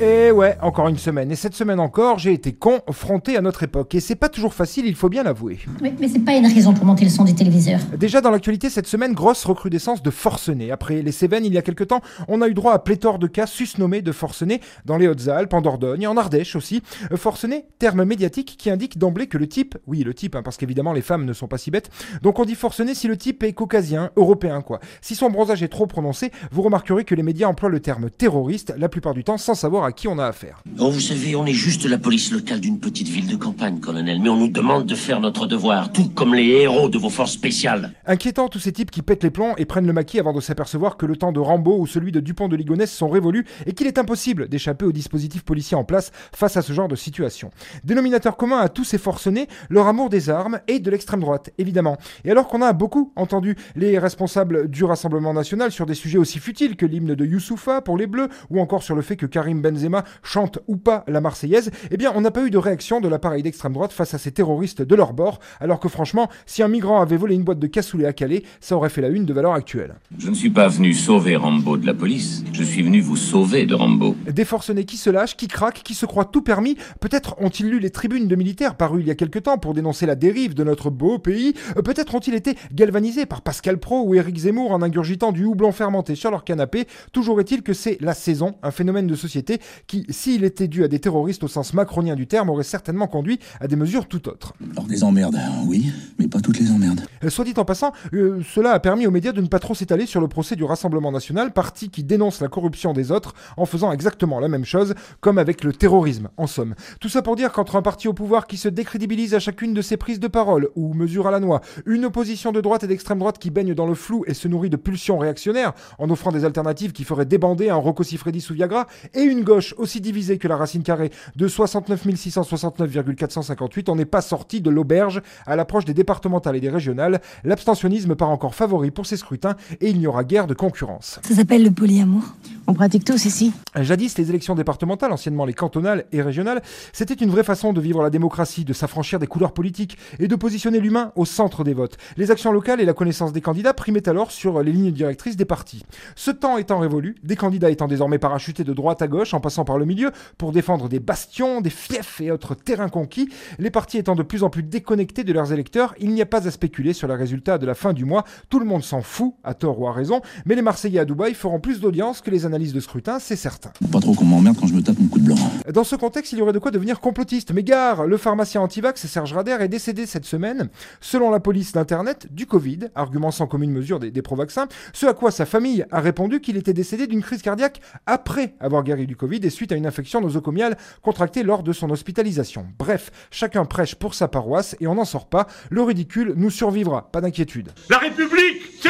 Et ouais, encore une semaine. Et cette semaine encore, j'ai été confronté à notre époque. Et c'est pas toujours facile, il faut bien l'avouer. Oui, mais c'est pas une raison pour monter le son du téléviseur. Déjà dans l'actualité cette semaine, grosse recrudescence de forcenés. Après les Cévennes, il y a quelque temps, on a eu droit à pléthore de cas susnommés de forcenés dans les Hautes-Alpes, en Dordogne, en Ardèche aussi. Euh, Forcené, terme médiatique qui indique d'emblée que le type, oui le type, hein, parce qu'évidemment les femmes ne sont pas si bêtes, donc on dit forcené si le type est caucasien, européen quoi. Si son bronzage est trop prononcé, vous remarquerez que les médias emploient le terme terroriste la plupart du temps sans savoir à qui on a affaire. Oh, vous savez, on est juste la police locale d'une petite ville de campagne, colonel, mais on nous demande de faire notre devoir, tout comme les héros de vos forces spéciales. Inquiétant tous ces types qui pètent les plombs et prennent le maquis avant de s'apercevoir que le temps de Rambo ou celui de Dupont de Ligonnès sont révolus et qu'il est impossible d'échapper au dispositif policier en place face à ce genre de situation. Dénominateur commun à tous ces forcenés, leur amour des armes et de l'extrême droite, évidemment. Et alors qu'on a beaucoup entendu les responsables du Rassemblement national sur des sujets aussi futiles que l'hymne de Youssoufa pour les Bleus ou encore sur le fait que Karim Benzema chante ou pas la Marseillaise, eh bien on n'a pas eu de réaction de l'appareil d'extrême droite face à ces terroristes de leur bord, alors que franchement, si un migrant avait volé une boîte de cassoulet à Calais, ça aurait fait la une de valeur actuelle. Je ne suis pas venu sauver Rambo de la police, je suis venu vous sauver de Rambo. Des forcenés qui se lâchent, qui craquent, qui se croient tout permis, peut-être ont-ils lu les tribunes de militaires parues il y a quelque temps pour dénoncer la dérive de notre beau pays, Euh, peut-être ont-ils été galvanisés par Pascal Pro ou Éric Zemmour en ingurgitant du houblon fermenté sur leur canapé, toujours est-il que c'est la saison, un phénomène de société qui, s'il était dû à des terroristes au sens macronien du terme, aurait certainement conduit à des mesures tout autres. Alors des emmerdes, oui, mais pas toutes les emmerdes. Euh, Soit dit en passant, euh, cela a permis aux médias de ne pas trop s'étaler sur le procès du Rassemblement national, parti qui dénonce la corruption des autres en faisant exactement la même chose, comme avec le terrorisme, en somme. Tout ça pour dire qu'entre un parti au pouvoir qui se décrédibilise à chacune de ses prises de parole, ou mesure à la noix, une opposition de droite et d'extrême droite qui baigne dans le flou et se nourrit de pulsions réactionnaires, en offrant des alternatives qui feraient débander un Rocco Siffredi sous Viagra, et une gauche aussi divisée que la racine carrée de 69 669,458, on n'est pas sorti de l'auberge à l'approche des départementales et des régionales. L'abstentionnisme part encore favori pour ces scrutins et il n'y aura guère de concurrence. Ça s'appelle le polyamour? On pratique tous ici. Jadis, les élections départementales, anciennement les cantonales et régionales, c'était une vraie façon de vivre la démocratie, de s'affranchir des couleurs politiques et de positionner l'humain au centre des votes. Les actions locales et la connaissance des candidats primaient alors sur les lignes directrices des partis. Ce temps étant révolu, des candidats étant désormais parachutés de droite à gauche en passant par le milieu pour défendre des bastions, des fiefs et autres terrains conquis, les partis étant de plus en plus déconnectés de leurs électeurs, il n'y a pas à spéculer sur les résultats de la fin du mois. Tout le monde s'en fout, à tort ou à raison, mais les Marseillais à Dubaï feront plus d'audience que les analyses de scrutin, c'est certain. Pas trop qu'on m'emmerde quand je me tape mon coup de blanc. Dans ce contexte, il y aurait de quoi devenir complotiste. Mais gare, le pharmacien antivax Serge Rader est décédé cette semaine, selon la police d'Internet, du Covid, argument sans commune mesure des, des pro-vaccins, ce à quoi sa famille a répondu qu'il était décédé d'une crise cardiaque après avoir guéri du Covid et suite à une infection nosocomiale contractée lors de son hospitalisation. Bref, chacun prêche pour sa paroisse et on n'en sort pas. Le ridicule nous survivra, pas d'inquiétude. La République,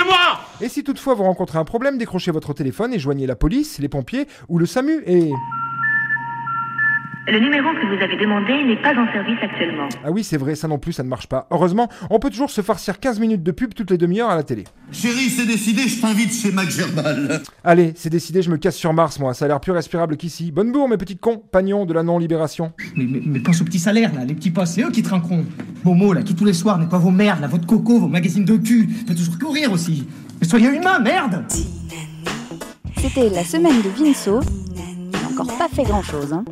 moi Et si toutefois vous rencontrez un problème, décrochez votre téléphone et joignez la police, les pompiers ou le SAMU et... Le numéro que vous avez demandé n'est pas en service actuellement. Ah oui, c'est vrai, ça non plus, ça ne marche pas. Heureusement, on peut toujours se farcir 15 minutes de pub toutes les demi-heures à la télé. Chérie, c'est décidé, je t'invite chez Mac Gerbal. Allez, c'est décidé, je me casse sur Mars, moi. Ça a l'air plus respirable qu'ici. Bonne bourre, mes petits cons, pagnons de la non-libération. Mais, mais, mais pense aux petits salaires, là, les petits postes, c'est eux qui trinqueront. Momo, là, qui tous les soirs n'est pas vos merdes, là, votre coco, vos magazines de cul, peut toujours courir aussi. Mais soyez humains, merde C'était la semaine de Vinceau. Il n'a encore pas fait grand chose, hein.